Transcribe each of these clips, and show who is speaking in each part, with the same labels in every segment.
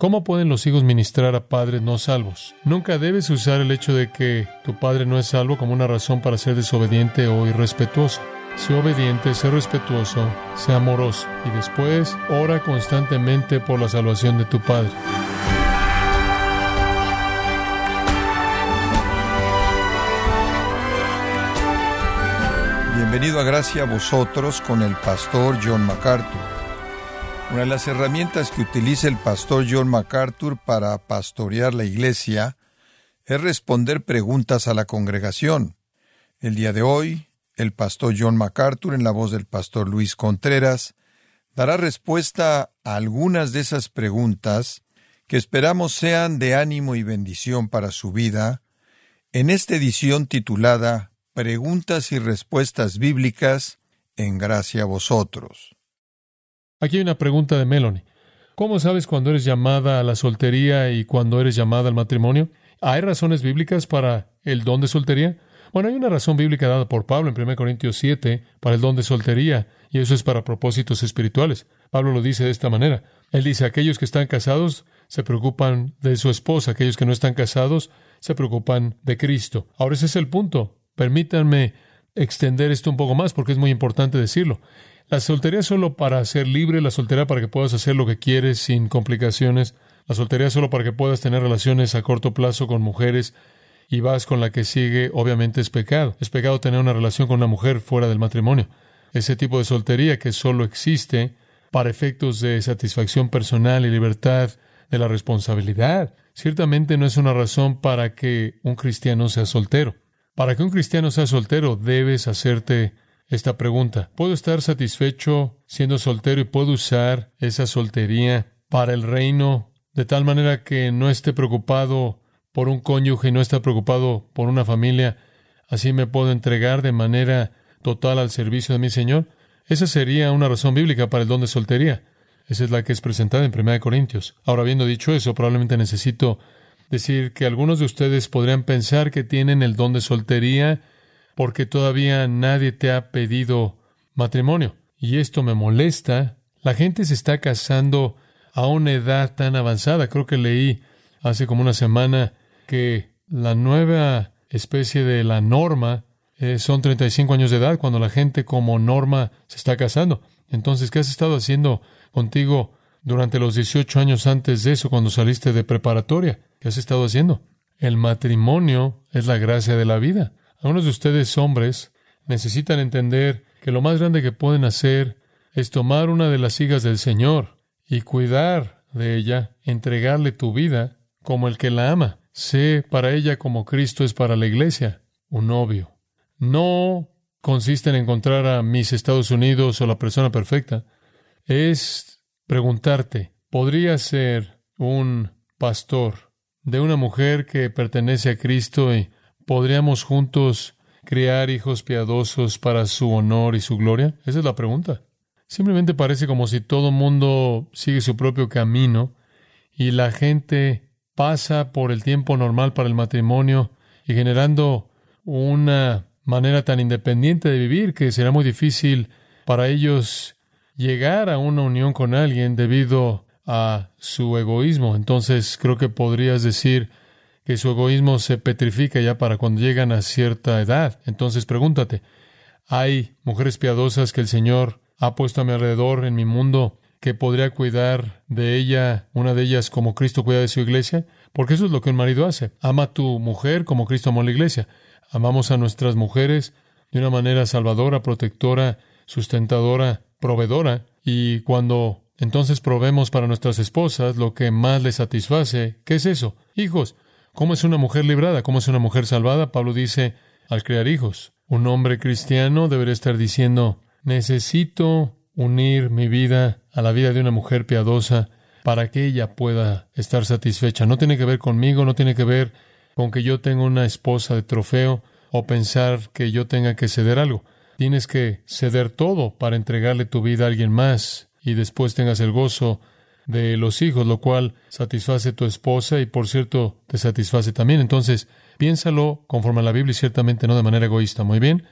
Speaker 1: ¿Cómo pueden los hijos ministrar a padres no salvos? Nunca debes usar el hecho de que tu padre no es salvo como una razón para ser desobediente o irrespetuoso. Sé obediente, sé respetuoso, sé amoroso y después ora constantemente por la salvación de tu padre.
Speaker 2: Bienvenido a Gracia a vosotros con el pastor John MacArthur. Una de las herramientas que utiliza el pastor John MacArthur para pastorear la iglesia es responder preguntas a la congregación. El día de hoy, el pastor John MacArthur, en la voz del pastor Luis Contreras, dará respuesta a algunas de esas preguntas que esperamos sean de ánimo y bendición para su vida en esta edición titulada Preguntas y Respuestas Bíblicas en gracia a vosotros.
Speaker 1: Aquí hay una pregunta de Melanie. ¿Cómo sabes cuando eres llamada a la soltería y cuando eres llamada al matrimonio? ¿Hay razones bíblicas para el don de soltería? Bueno, hay una razón bíblica dada por Pablo en 1 Corintios 7 para el don de soltería, y eso es para propósitos espirituales. Pablo lo dice de esta manera. Él dice, aquellos que están casados se preocupan de su esposa, aquellos que no están casados se preocupan de Cristo. Ahora ese es el punto. Permítanme extender esto un poco más porque es muy importante decirlo. La soltería es solo para ser libre, la soltería para que puedas hacer lo que quieres sin complicaciones, la soltería es solo para que puedas tener relaciones a corto plazo con mujeres y vas con la que sigue, obviamente es pecado. Es pecado tener una relación con una mujer fuera del matrimonio. Ese tipo de soltería que solo existe para efectos de satisfacción personal y libertad de la responsabilidad, ciertamente no es una razón para que un cristiano sea soltero. Para que un cristiano sea soltero, debes hacerte esta pregunta. ¿Puedo estar satisfecho siendo soltero y puedo usar esa soltería para el reino de tal manera que no esté preocupado por un cónyuge no esté preocupado por una familia? Así me puedo entregar de manera total al servicio de mi Señor. Esa sería una razón bíblica para el don de soltería. Esa es la que es presentada en 1 Corintios. Ahora, habiendo dicho eso, probablemente necesito decir que algunos de ustedes podrían pensar que tienen el don de soltería porque todavía nadie te ha pedido matrimonio. Y esto me molesta. La gente se está casando a una edad tan avanzada. Creo que leí hace como una semana que la nueva especie de la norma eh, son 35 años de edad cuando la gente como norma se está casando. Entonces, ¿qué has estado haciendo contigo durante los 18 años antes de eso, cuando saliste de preparatoria? ¿Qué has estado haciendo? El matrimonio es la gracia de la vida. Algunos de ustedes, hombres, necesitan entender que lo más grande que pueden hacer es tomar una de las hijas del Señor y cuidar de ella, entregarle tu vida como el que la ama. Sé para ella como Cristo es para la iglesia, un novio. No consiste en encontrar a mis Estados Unidos o la persona perfecta. Es preguntarte, ¿podría ser un pastor de una mujer que pertenece a Cristo y ¿Podríamos juntos criar hijos piadosos para su honor y su gloria? Esa es la pregunta. Simplemente parece como si todo mundo sigue su propio camino y la gente pasa por el tiempo normal para el matrimonio y generando una manera tan independiente de vivir que será muy difícil para ellos llegar a una unión con alguien debido a su egoísmo. Entonces creo que podrías decir, que su egoísmo se petrifica ya para cuando llegan a cierta edad. Entonces pregúntate, ¿hay mujeres piadosas que el Señor ha puesto a mi alrededor en mi mundo que podría cuidar de ella, una de ellas como Cristo cuida de su iglesia? Porque eso es lo que un marido hace. Ama a tu mujer como Cristo amó a la iglesia. Amamos a nuestras mujeres de una manera salvadora, protectora, sustentadora, proveedora. Y cuando entonces probemos para nuestras esposas lo que más les satisface, ¿qué es eso? Hijos, ¿Cómo es una mujer librada? ¿Cómo es una mujer salvada? Pablo dice, al crear hijos. Un hombre cristiano debería estar diciendo, necesito unir mi vida a la vida de una mujer piadosa para que ella pueda estar satisfecha. No tiene que ver conmigo, no tiene que ver con que yo tenga una esposa de trofeo o pensar que yo tenga que ceder algo. Tienes que ceder todo para entregarle tu vida a alguien más y después tengas el gozo de los hijos, lo cual satisface tu esposa y por cierto te satisface también. Entonces, piénsalo conforme a la Biblia y ciertamente no de manera egoísta. Muy bien.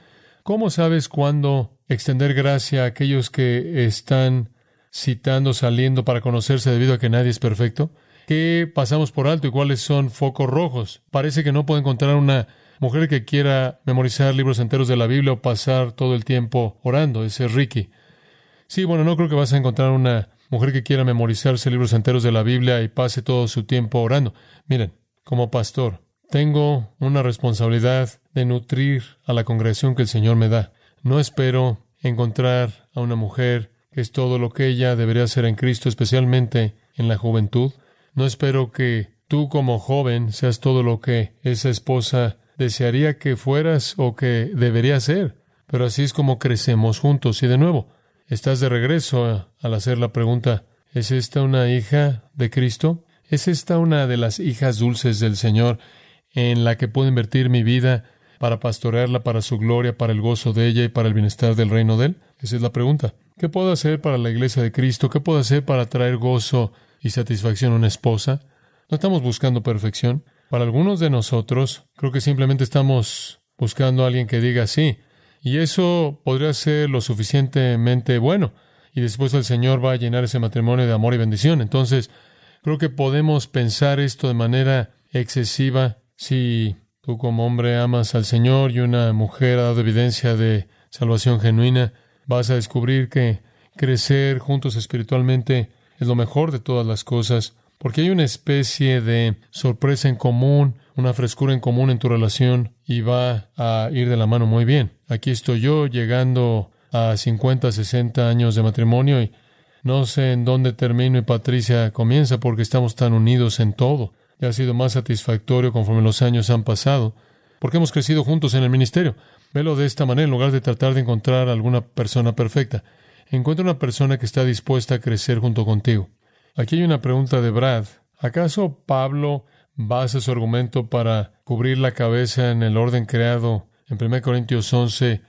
Speaker 1: ¿Cómo sabes cuándo extender gracia a aquellos que están citando, saliendo para conocerse debido a que nadie es perfecto? ¿Qué pasamos por alto y cuáles son focos rojos? Parece que no puedo encontrar una mujer que quiera memorizar libros enteros de la Biblia o pasar todo el tiempo orando. Ese es Ricky. Sí, bueno, no creo que vas a encontrar una mujer que quiera memorizarse libros enteros de la Biblia y pase todo su tiempo orando. Miren, como pastor, tengo una responsabilidad de nutrir a la congregación que el Señor me da. No espero encontrar a una mujer que es todo lo que ella debería ser en Cristo, especialmente en la juventud. No espero que tú como joven seas todo lo que esa esposa desearía que fueras o que debería ser. Pero así es como crecemos juntos. Y de nuevo, estás de regreso al hacer la pregunta, ¿es esta una hija de Cristo? ¿Es esta una de las hijas dulces del Señor en la que puedo invertir mi vida para pastorearla para su gloria, para el gozo de ella y para el bienestar del reino de Él? Esa es la pregunta. ¿Qué puedo hacer para la iglesia de Cristo? ¿Qué puedo hacer para traer gozo y satisfacción a una esposa? No estamos buscando perfección. Para algunos de nosotros, creo que simplemente estamos buscando a alguien que diga sí. Y eso podría ser lo suficientemente bueno. Y después el Señor va a llenar ese matrimonio de amor y bendición. Entonces, creo que podemos pensar esto de manera excesiva si tú como hombre amas al Señor y una mujer ha dado evidencia de salvación genuina vas a descubrir que crecer juntos espiritualmente es lo mejor de todas las cosas, porque hay una especie de sorpresa en común, una frescura en común en tu relación y va a ir de la mano muy bien. Aquí estoy yo llegando a 50, 60 años de matrimonio y no sé en dónde termino y Patricia comienza porque estamos tan unidos en todo. Y ha sido más satisfactorio conforme los años han pasado, porque hemos crecido juntos en el ministerio. Velo de esta manera en lugar de tratar de encontrar alguna persona perfecta. Encuentra una persona que está dispuesta a crecer junto contigo. Aquí hay una pregunta de Brad. ¿Acaso Pablo basa su argumento para cubrir la cabeza en el orden creado en 1 Corintios 11?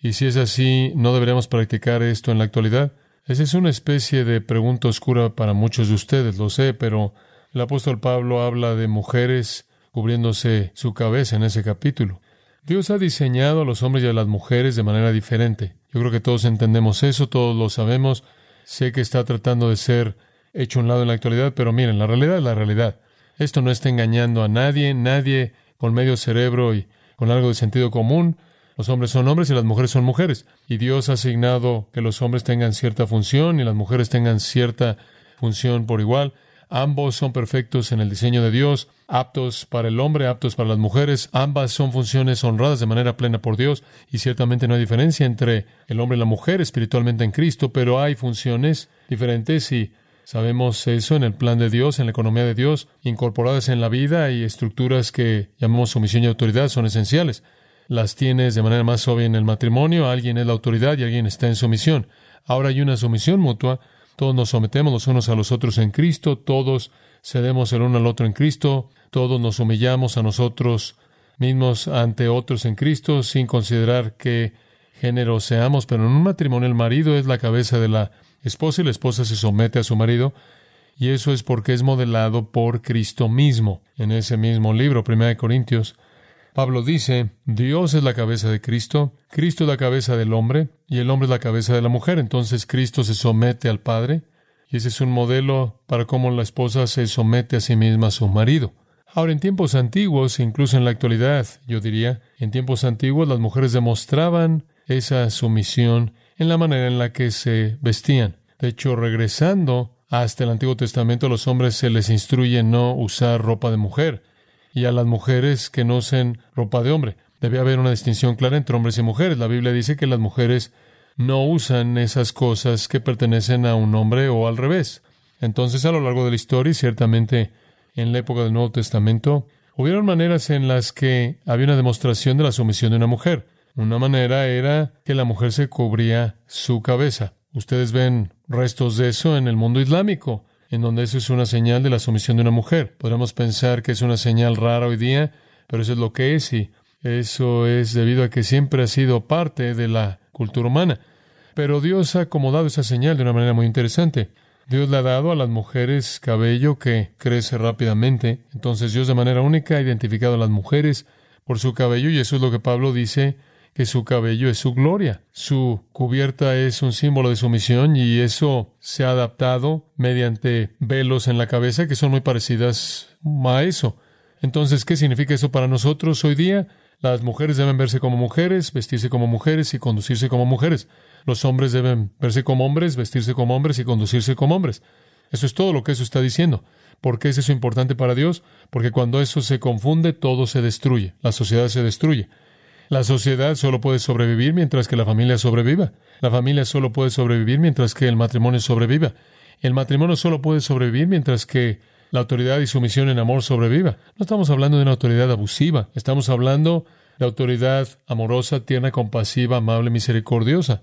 Speaker 1: Y si es así, ¿no deberíamos practicar esto en la actualidad? Esa es una especie de pregunta oscura para muchos de ustedes, lo sé, pero el apóstol Pablo habla de mujeres cubriéndose su cabeza en ese capítulo. Dios ha diseñado a los hombres y a las mujeres de manera diferente. Yo creo que todos entendemos eso, todos lo sabemos. Sé que está tratando de ser hecho un lado en la actualidad, pero miren, la realidad es la realidad. Esto no está engañando a nadie, nadie con medio cerebro y con algo de sentido común. Los hombres son hombres y las mujeres son mujeres. Y Dios ha asignado que los hombres tengan cierta función y las mujeres tengan cierta función por igual. Ambos son perfectos en el diseño de Dios, aptos para el hombre, aptos para las mujeres. Ambas son funciones honradas de manera plena por Dios y ciertamente no hay diferencia entre el hombre y la mujer espiritualmente en Cristo, pero hay funciones diferentes y sabemos eso en el plan de Dios, en la economía de Dios, incorporadas en la vida y estructuras que llamamos sumisión y autoridad son esenciales. Las tienes de manera más obvia en el matrimonio, alguien es la autoridad y alguien está en sumisión. Ahora hay una sumisión mutua todos nos sometemos los unos a los otros en Cristo, todos cedemos el uno al otro en Cristo, todos nos humillamos a nosotros mismos ante otros en Cristo, sin considerar qué género seamos, pero en un matrimonio el marido es la cabeza de la esposa y la esposa se somete a su marido, y eso es porque es modelado por Cristo mismo. En ese mismo libro, 1 Corintios, Pablo dice, Dios es la cabeza de Cristo, Cristo es la cabeza del hombre y el hombre es la cabeza de la mujer. Entonces Cristo se somete al Padre y ese es un modelo para cómo la esposa se somete a sí misma a su marido. Ahora, en tiempos antiguos, incluso en la actualidad, yo diría, en tiempos antiguos las mujeres demostraban esa sumisión en la manera en la que se vestían. De hecho, regresando hasta el Antiguo Testamento, a los hombres se les instruye no usar ropa de mujer y a las mujeres que no usen ropa de hombre. Debe haber una distinción clara entre hombres y mujeres. La Biblia dice que las mujeres no usan esas cosas que pertenecen a un hombre o al revés. Entonces, a lo largo de la historia, y ciertamente en la época del Nuevo Testamento, hubieron maneras en las que había una demostración de la sumisión de una mujer. Una manera era que la mujer se cubría su cabeza. Ustedes ven restos de eso en el mundo islámico en donde eso es una señal de la sumisión de una mujer. Podemos pensar que es una señal rara hoy día, pero eso es lo que es y eso es debido a que siempre ha sido parte de la cultura humana. Pero Dios ha acomodado esa señal de una manera muy interesante. Dios le ha dado a las mujeres cabello que crece rápidamente. Entonces Dios de manera única ha identificado a las mujeres por su cabello y eso es lo que Pablo dice que su cabello es su gloria. Su cubierta es un símbolo de sumisión y eso se ha adaptado mediante velos en la cabeza que son muy parecidas a eso. Entonces, ¿qué significa eso para nosotros hoy día? Las mujeres deben verse como mujeres, vestirse como mujeres y conducirse como mujeres. Los hombres deben verse como hombres, vestirse como hombres y conducirse como hombres. Eso es todo lo que eso está diciendo. ¿Por qué es eso importante para Dios? Porque cuando eso se confunde, todo se destruye. La sociedad se destruye. La sociedad solo puede sobrevivir mientras que la familia sobreviva. La familia solo puede sobrevivir mientras que el matrimonio sobreviva. El matrimonio solo puede sobrevivir mientras que la autoridad y sumisión en amor sobreviva. No estamos hablando de una autoridad abusiva, estamos hablando de autoridad amorosa, tierna, compasiva, amable, misericordiosa.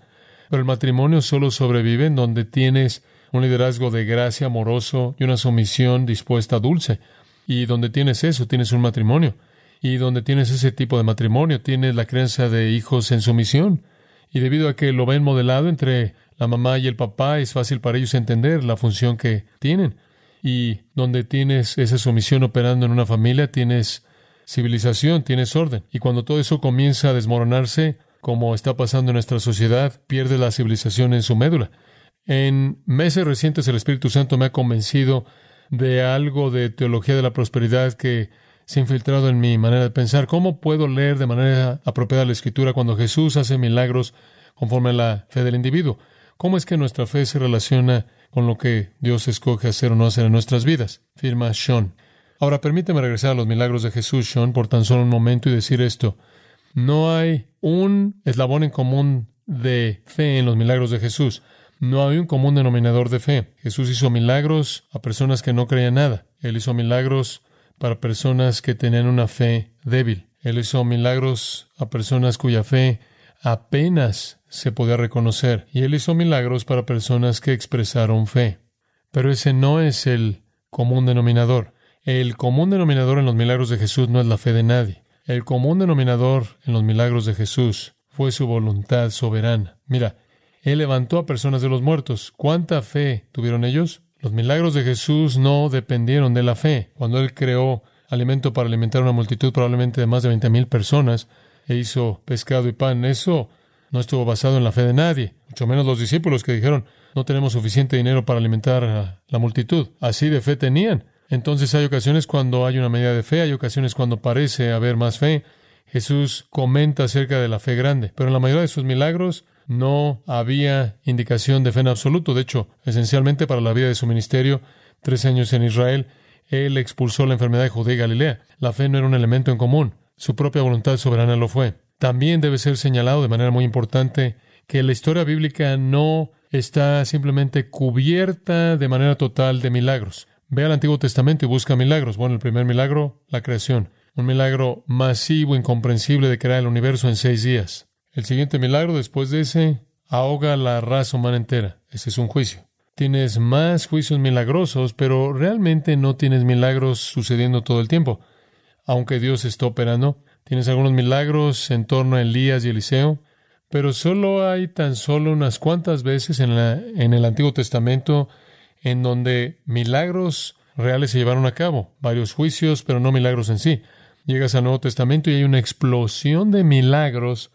Speaker 1: Pero el matrimonio solo sobrevive en donde tienes un liderazgo de gracia amoroso y una sumisión dispuesta dulce. Y donde tienes eso, tienes un matrimonio. Y donde tienes ese tipo de matrimonio, tienes la creencia de hijos en sumisión. Y debido a que lo ven modelado entre la mamá y el papá, es fácil para ellos entender la función que tienen. Y donde tienes esa sumisión operando en una familia, tienes civilización, tienes orden. Y cuando todo eso comienza a desmoronarse, como está pasando en nuestra sociedad, pierde la civilización en su médula. En meses recientes el Espíritu Santo me ha convencido de algo de teología de la prosperidad que se ha infiltrado en mi manera de pensar. ¿Cómo puedo leer de manera apropiada la Escritura cuando Jesús hace milagros conforme a la fe del individuo? ¿Cómo es que nuestra fe se relaciona con lo que Dios escoge hacer o no hacer en nuestras vidas? Firma Sean. Ahora permíteme regresar a los milagros de Jesús, Sean, por tan solo un momento y decir esto. No hay un eslabón en común de fe en los milagros de Jesús. No hay un común denominador de fe. Jesús hizo milagros a personas que no creían nada. Él hizo milagros para personas que tenían una fe débil. Él hizo milagros a personas cuya fe apenas se podía reconocer. Y él hizo milagros para personas que expresaron fe. Pero ese no es el común denominador. El común denominador en los milagros de Jesús no es la fe de nadie. El común denominador en los milagros de Jesús fue su voluntad soberana. Mira, Él levantó a personas de los muertos. ¿Cuánta fe tuvieron ellos? Los milagros de Jesús no dependieron de la fe. Cuando Él creó alimento para alimentar a una multitud probablemente de más de veinte mil personas e hizo pescado y pan, eso no estuvo basado en la fe de nadie, mucho menos los discípulos que dijeron no tenemos suficiente dinero para alimentar a la multitud. Así de fe tenían. Entonces hay ocasiones cuando hay una medida de fe, hay ocasiones cuando parece haber más fe. Jesús comenta acerca de la fe grande, pero en la mayoría de sus milagros no había indicación de fe en absoluto. De hecho, esencialmente para la vida de su ministerio, tres años en Israel, él expulsó la enfermedad de Judea y Galilea. La fe no era un elemento en común. Su propia voluntad soberana lo fue. También debe ser señalado de manera muy importante que la historia bíblica no está simplemente cubierta de manera total de milagros. Ve al Antiguo Testamento y busca milagros. Bueno, el primer milagro, la creación. Un milagro masivo, incomprensible de crear el universo en seis días. El siguiente milagro, después de ese, ahoga la raza humana entera. Ese es un juicio. Tienes más juicios milagrosos, pero realmente no tienes milagros sucediendo todo el tiempo. Aunque Dios está operando, tienes algunos milagros en torno a Elías y Eliseo, pero solo hay tan solo unas cuantas veces en, en el Antiguo Testamento en donde milagros reales se llevaron a cabo, varios juicios, pero no milagros en sí. Llegas al Nuevo Testamento y hay una explosión de milagros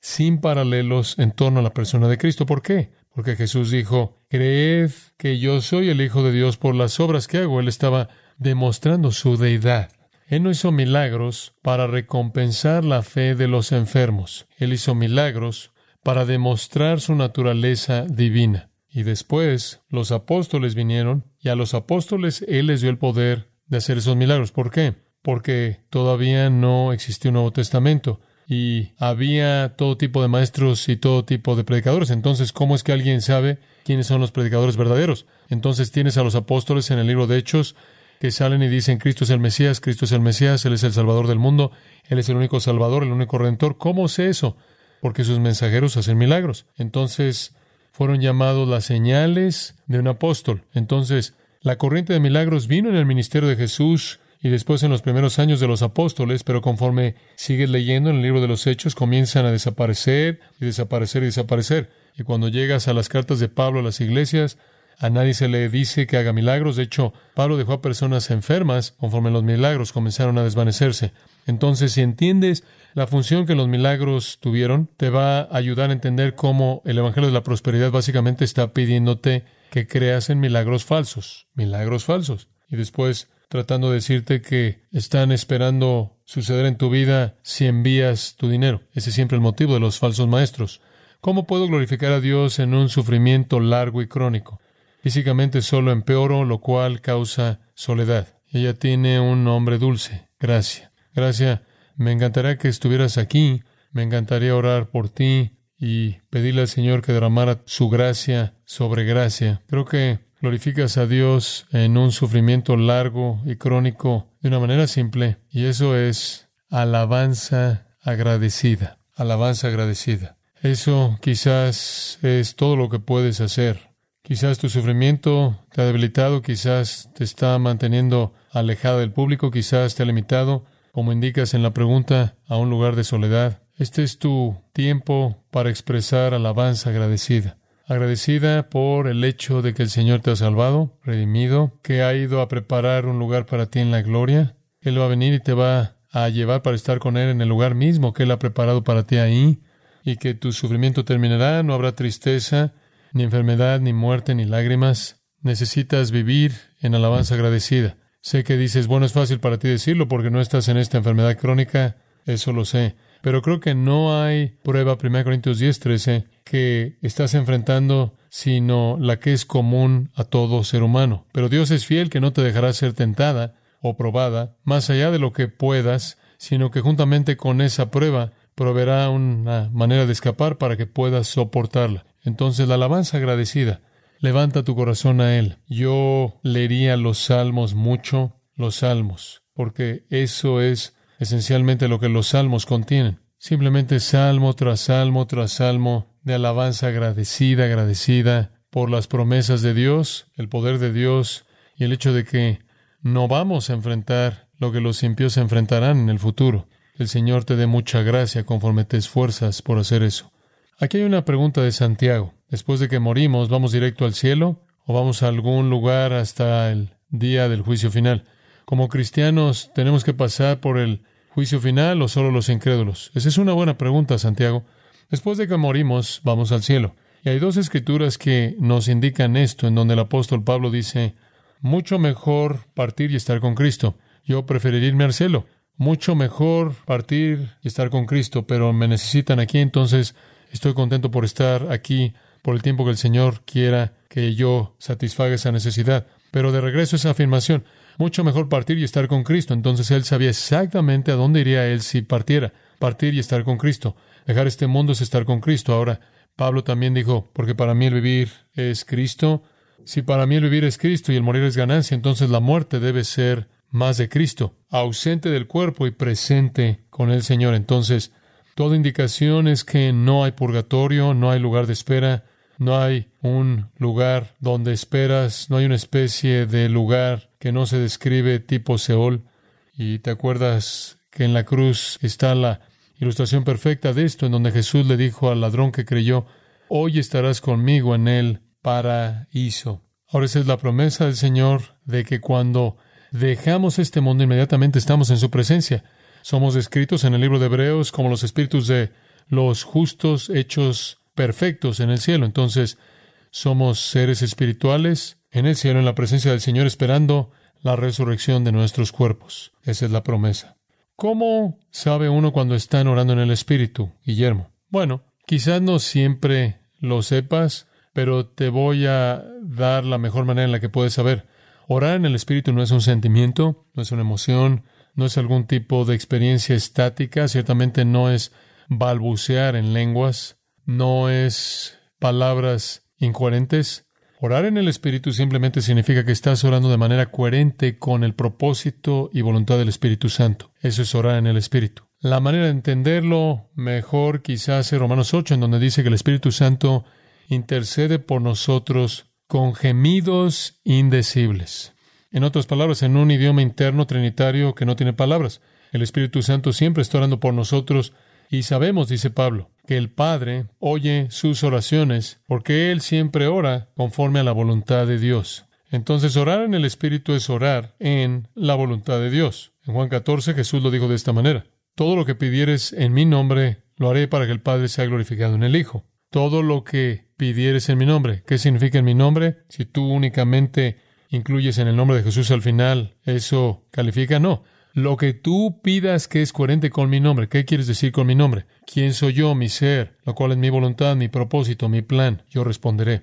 Speaker 1: sin paralelos en torno a la persona de Cristo. ¿Por qué? Porque Jesús dijo, creed que yo soy el Hijo de Dios por las obras que hago. Él estaba demostrando su deidad. Él no hizo milagros para recompensar la fe de los enfermos. Él hizo milagros para demostrar su naturaleza divina. Y después los apóstoles vinieron y a los apóstoles Él les dio el poder de hacer esos milagros. ¿Por qué? Porque todavía no existía un Nuevo Testamento y había todo tipo de maestros y todo tipo de predicadores. Entonces, ¿cómo es que alguien sabe quiénes son los predicadores verdaderos? Entonces tienes a los apóstoles en el libro de Hechos que salen y dicen, Cristo es el Mesías, Cristo es el Mesías, Él es el Salvador del mundo, Él es el único Salvador, el único Redentor. ¿Cómo sé eso? Porque sus mensajeros hacen milagros. Entonces, fueron llamados las señales de un apóstol. Entonces, la corriente de milagros vino en el ministerio de Jesús y después en los primeros años de los apóstoles, pero conforme sigues leyendo en el libro de los Hechos, comienzan a desaparecer y desaparecer y desaparecer. Y cuando llegas a las cartas de Pablo a las iglesias, A nadie se le dice que haga milagros. De hecho, Pablo dejó a personas enfermas conforme los milagros comenzaron a desvanecerse. Entonces, si entiendes la función que los milagros tuvieron, te va a ayudar a entender cómo el Evangelio de la Prosperidad básicamente está pidiéndote que creas en milagros falsos. Milagros falsos. Y después tratando de decirte que están esperando suceder en tu vida si envías tu dinero. Ese es siempre el motivo de los falsos maestros. ¿Cómo puedo glorificar a Dios en un sufrimiento largo y crónico? Físicamente solo empeoro, lo cual causa soledad. Ella tiene un nombre dulce, Gracia. Gracia, me encantaría que estuvieras aquí, me encantaría orar por ti y pedirle al Señor que derramara su gracia sobre gracia. Creo que glorificas a Dios en un sufrimiento largo y crónico de una manera simple, y eso es alabanza agradecida. Alabanza agradecida. Eso quizás es todo lo que puedes hacer Quizás tu sufrimiento te ha debilitado, quizás te está manteniendo alejada del público, quizás te ha limitado, como indicas en la pregunta, a un lugar de soledad. Este es tu tiempo para expresar alabanza agradecida. Agradecida por el hecho de que el Señor te ha salvado, redimido, que ha ido a preparar un lugar para ti en la gloria. Él va a venir y te va a llevar para estar con Él en el lugar mismo que Él ha preparado para ti ahí, y que tu sufrimiento terminará, no habrá tristeza, ni enfermedad, ni muerte, ni lágrimas. Necesitas vivir en alabanza agradecida. Sé que dices, bueno, es fácil para ti decirlo porque no estás en esta enfermedad crónica, eso lo sé. Pero creo que no hay prueba, 1 Corintios 10, 13, que estás enfrentando, sino la que es común a todo ser humano. Pero Dios es fiel que no te dejará ser tentada o probada más allá de lo que puedas, sino que juntamente con esa prueba proveerá una manera de escapar para que puedas soportarla. Entonces la alabanza agradecida, levanta tu corazón a Él. Yo leería los salmos mucho, los salmos, porque eso es esencialmente lo que los salmos contienen. Simplemente salmo tras salmo tras salmo de alabanza agradecida, agradecida por las promesas de Dios, el poder de Dios y el hecho de que no vamos a enfrentar lo que los impíos enfrentarán en el futuro. El Señor te dé mucha gracia conforme te esfuerzas por hacer eso. Aquí hay una pregunta de Santiago. Después de que morimos, ¿vamos directo al cielo o vamos a algún lugar hasta el día del juicio final? Como cristianos, ¿tenemos que pasar por el juicio final o solo los incrédulos? Esa es una buena pregunta, Santiago. Después de que morimos, vamos al cielo. Y hay dos escrituras que nos indican esto, en donde el apóstol Pablo dice, mucho mejor partir y estar con Cristo. Yo preferiría irme al cielo. Mucho mejor partir y estar con Cristo, pero me necesitan aquí, entonces Estoy contento por estar aquí por el tiempo que el Señor quiera que yo satisfaga esa necesidad. Pero de regreso a esa afirmación, mucho mejor partir y estar con Cristo. Entonces él sabía exactamente a dónde iría él si partiera. Partir y estar con Cristo. Dejar este mundo es estar con Cristo. Ahora, Pablo también dijo, porque para mí el vivir es Cristo. Si para mí el vivir es Cristo y el morir es ganancia, entonces la muerte debe ser más de Cristo, ausente del cuerpo y presente con el Señor. Entonces, Toda indicación es que no hay purgatorio, no hay lugar de espera, no hay un lugar donde esperas, no hay una especie de lugar que no se describe tipo Seol. Y te acuerdas que en la cruz está la ilustración perfecta de esto, en donde Jesús le dijo al ladrón que creyó, hoy estarás conmigo en el paraíso. Ahora esa es la promesa del Señor de que cuando dejamos este mundo inmediatamente estamos en su presencia. Somos descritos en el libro de Hebreos como los espíritus de los justos hechos perfectos en el cielo. Entonces, somos seres espirituales en el cielo, en la presencia del Señor, esperando la resurrección de nuestros cuerpos. Esa es la promesa. ¿Cómo sabe uno cuando están orando en el Espíritu, Guillermo? Bueno, quizás no siempre lo sepas, pero te voy a dar la mejor manera en la que puedes saber. Orar en el Espíritu no es un sentimiento, no es una emoción, no es algún tipo de experiencia estática, ciertamente no es balbucear en lenguas, no es palabras incoherentes. Orar en el Espíritu simplemente significa que estás orando de manera coherente con el propósito y voluntad del Espíritu Santo. Eso es orar en el Espíritu. La manera de entenderlo mejor quizás es Romanos 8, en donde dice que el Espíritu Santo intercede por nosotros con gemidos indecibles. En otras palabras, en un idioma interno trinitario que no tiene palabras. El Espíritu Santo siempre está orando por nosotros Y sabemos, dice Pablo, que el Padre oye sus oraciones porque Él siempre ora conforme a la voluntad de Dios. Entonces orar en el Espíritu es orar en la voluntad de Dios. En Juan 14 Jesús lo dijo de esta manera. Todo lo que pidieres en mi nombre, lo haré para que el Padre sea glorificado en el Hijo. Todo lo que pidieres en mi nombre. ¿Qué significa en mi nombre? Si tú únicamente incluyes en el nombre de Jesús al final, ¿eso califica? No. Lo que tú pidas que es coherente con mi nombre. ¿Qué quieres decir con mi nombre? ¿Quién soy yo, mi ser? Lo cual es mi voluntad, mi propósito, mi plan. Yo responderé.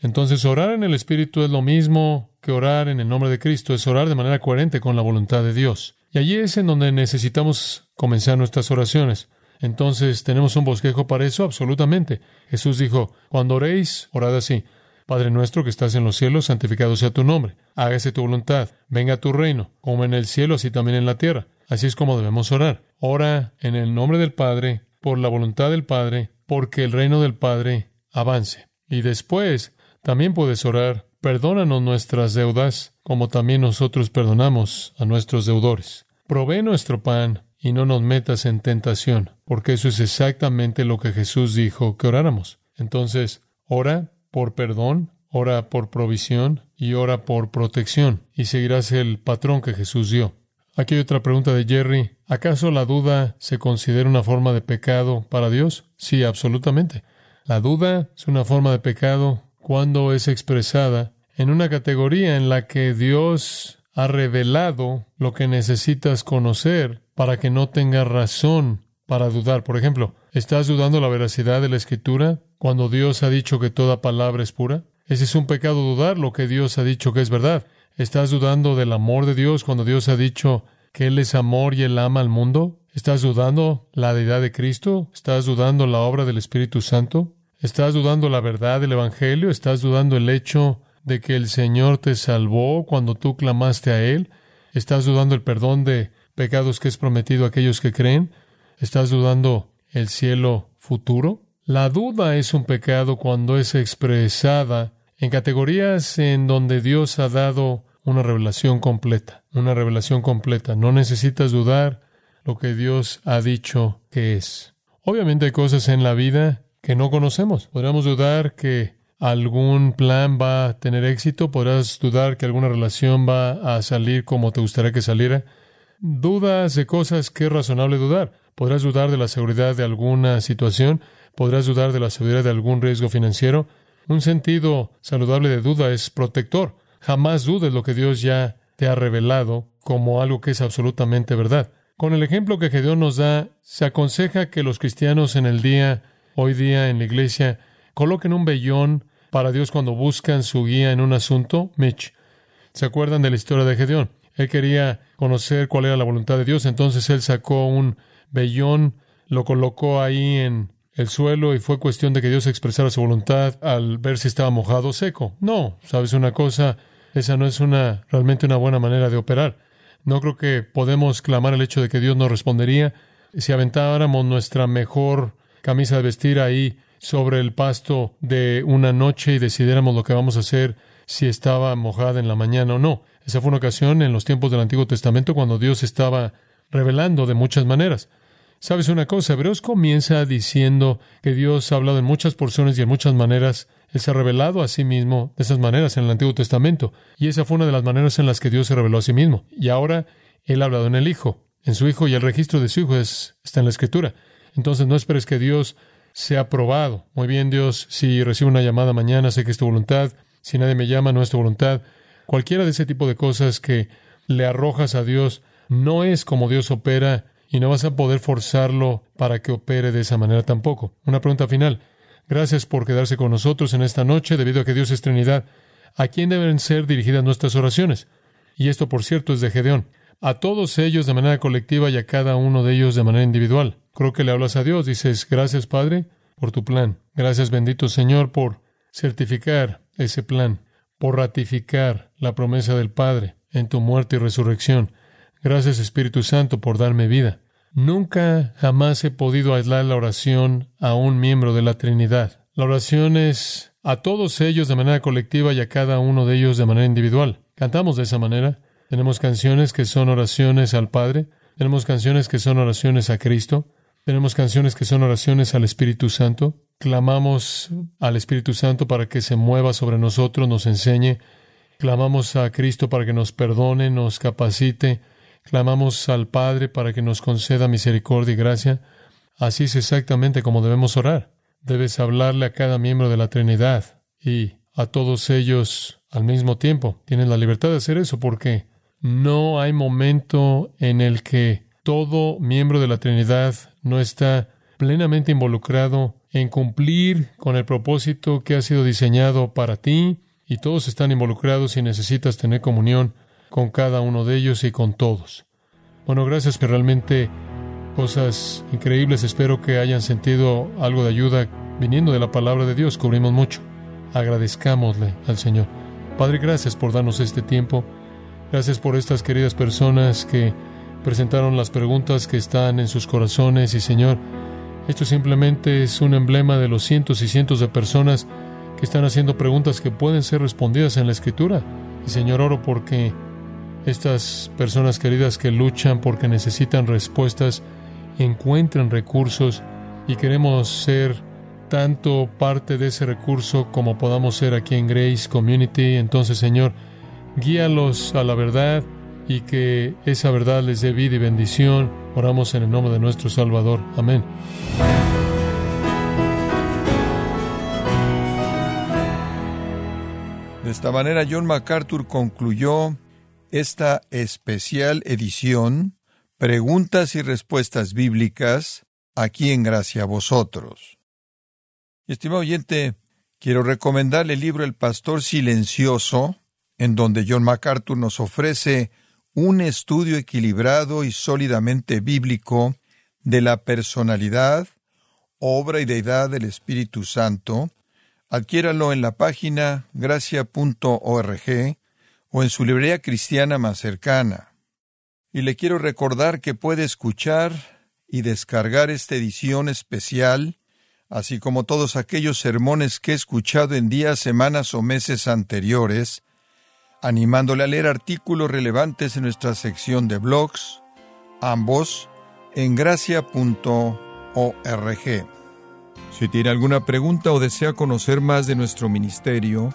Speaker 1: Entonces, orar en el Espíritu es lo mismo que orar en el nombre de Cristo, es orar de manera coherente con la voluntad de Dios. Y allí es en donde necesitamos comenzar nuestras oraciones. Entonces, ¿tenemos un bosquejo para eso? Absolutamente. Jesús dijo, cuando oréis, orad así. Padre nuestro que estás en los cielos, santificado sea tu nombre. Hágase tu voluntad. Venga tu reino, como en el cielo, así también en la tierra. Así es como debemos orar. Ora en el nombre del Padre, por la voluntad del Padre, porque el reino del Padre avance. Y después también puedes orar, perdónanos nuestras deudas, como también nosotros perdonamos a nuestros deudores. Provee nuestro pan y no nos metas en tentación, porque eso es exactamente lo que Jesús dijo que oráramos. Entonces, ora por perdón, ora por provisión y ora por protección, y seguirás el patrón que Jesús dio. Aquí hay otra pregunta de Jerry. ¿Acaso la duda se considera una forma de pecado para Dios? Sí, absolutamente. La duda es una forma de pecado cuando es expresada en una categoría en la que Dios ha revelado lo que necesitas conocer para que no tengas razón para dudar. Por ejemplo, ¿estás dudando la veracidad de la Escritura cuando Dios ha dicho que toda palabra es pura? Ese es un pecado dudar lo que Dios ha dicho que es verdad. ¿Estás dudando del amor de Dios cuando Dios ha dicho que Él es amor y Él ama al mundo? ¿Estás dudando la deidad de Cristo? ¿Estás dudando la obra del Espíritu Santo? ¿Estás dudando la verdad del Evangelio? ¿Estás dudando el hecho de que el Señor te salvó cuando tú clamaste a Él? ¿Estás dudando el perdón de pecados que es prometido a aquellos que creen? ¿Estás dudando el cielo futuro? La duda es un pecado cuando es expresada en categorías en donde Dios ha dado una revelación completa, una revelación completa. No necesitas dudar lo que Dios ha dicho que es. Obviamente hay cosas en la vida que no conocemos. Podríamos dudar que algún plan va a tener éxito, podrás dudar que alguna relación va a salir como te gustaría que saliera. Dudas de cosas que es razonable dudar. Podrás dudar de la seguridad de alguna situación, podrás dudar de la seguridad de algún riesgo financiero. Un sentido saludable de duda es protector. Jamás dudes lo que Dios ya te ha revelado como algo que es absolutamente verdad. Con el ejemplo que Gedeón nos da, se aconseja que los cristianos en el día hoy día en la iglesia coloquen un vellón para Dios cuando buscan su guía en un asunto? Mitch, ¿se acuerdan de la historia de Gedeón? Él quería conocer cuál era la voluntad de Dios, entonces él sacó un vellón, lo colocó ahí en el suelo y fue cuestión de que Dios expresara su voluntad al ver si estaba mojado o seco. No, sabes una cosa, esa no es una realmente una buena manera de operar. No creo que podemos clamar el hecho de que Dios nos respondería si aventáramos nuestra mejor camisa de vestir ahí sobre el pasto de una noche y decidiéramos lo que vamos a hacer si estaba mojada en la mañana o no. Esa fue una ocasión en los tiempos del Antiguo Testamento cuando Dios estaba revelando de muchas maneras. ¿Sabes una cosa? Hebreos comienza diciendo que Dios ha hablado en muchas porciones y en muchas maneras. Él se ha revelado a sí mismo de esas maneras en el Antiguo Testamento. Y esa fue una de las maneras en las que Dios se reveló a sí mismo. Y ahora Él ha hablado en el Hijo, en su Hijo, y el registro de su Hijo está en la Escritura. Entonces no esperes que Dios sea probado. Muy bien, Dios, si recibo una llamada mañana, sé que es tu voluntad. Si nadie me llama, no es tu voluntad. Cualquiera de ese tipo de cosas que le arrojas a Dios no es como Dios opera y no vas a poder forzarlo para que opere de esa manera tampoco. Una pregunta final. Gracias por quedarse con nosotros en esta noche, debido a que Dios es Trinidad. ¿A quién deben ser dirigidas nuestras oraciones? Y esto, por cierto, es de Gedeón. A todos ellos de manera colectiva y a cada uno de ellos de manera individual. Creo que le hablas a Dios, dices, gracias Padre por tu plan. Gracias bendito Señor por certificar ese plan, por ratificar la promesa del Padre en tu muerte y resurrección. Gracias Espíritu Santo por darme vida. Nunca jamás he podido aislar la oración a un miembro de la Trinidad. La oración es a todos ellos de manera colectiva y a cada uno de ellos de manera individual. Cantamos de esa manera. Tenemos canciones que son oraciones al Padre. Tenemos canciones que son oraciones a Cristo. Tenemos canciones que son oraciones al Espíritu Santo. Clamamos al Espíritu Santo para que se mueva sobre nosotros, nos enseñe. Clamamos a Cristo para que nos perdone, nos capacite. Clamamos al Padre para que nos conceda misericordia y gracia. Así es exactamente como debemos orar. Debes hablarle a cada miembro de la Trinidad y a todos ellos al mismo tiempo. Tienes la libertad de hacer eso porque no hay momento en el que todo miembro de la Trinidad no está plenamente involucrado en cumplir con el propósito que ha sido diseñado para ti y todos están involucrados y necesitas tener comunión con cada uno de ellos y con todos. Bueno, gracias que realmente cosas increíbles. Espero que hayan sentido algo de ayuda viniendo de la palabra de Dios. Cubrimos mucho. Agradezcámosle al Señor. Padre, gracias por darnos este tiempo. Gracias por estas queridas personas que presentaron las preguntas que están en sus corazones y Señor, esto simplemente es un emblema de los cientos y cientos de personas que están haciendo preguntas que pueden ser respondidas en la Escritura. Y Señor, oro porque estas personas queridas que luchan porque necesitan respuestas encuentren recursos y queremos ser tanto parte de ese recurso como podamos ser aquí en Grace Community. Entonces, Señor, guíalos a la verdad y que esa verdad les dé vida y bendición. Oramos en el nombre de nuestro Salvador. Amén.
Speaker 2: De esta manera, John MacArthur concluyó esta especial edición, Preguntas y Respuestas Bíblicas, aquí en Gracia a Vosotros. Estimado oyente, quiero recomendarle el libro El Pastor Silencioso, en donde John MacArthur nos ofrece un estudio equilibrado y sólidamente bíblico de la personalidad, obra y deidad del Espíritu Santo, adquiéralo en la página gracia.org o en su librería cristiana más cercana. Y le quiero recordar que puede escuchar y descargar esta edición especial, así como todos aquellos sermones que he escuchado en días, semanas o meses anteriores, animándole a leer artículos relevantes en nuestra sección de blogs, ambos en gracia.org. Si tiene alguna pregunta o desea conocer más de nuestro ministerio,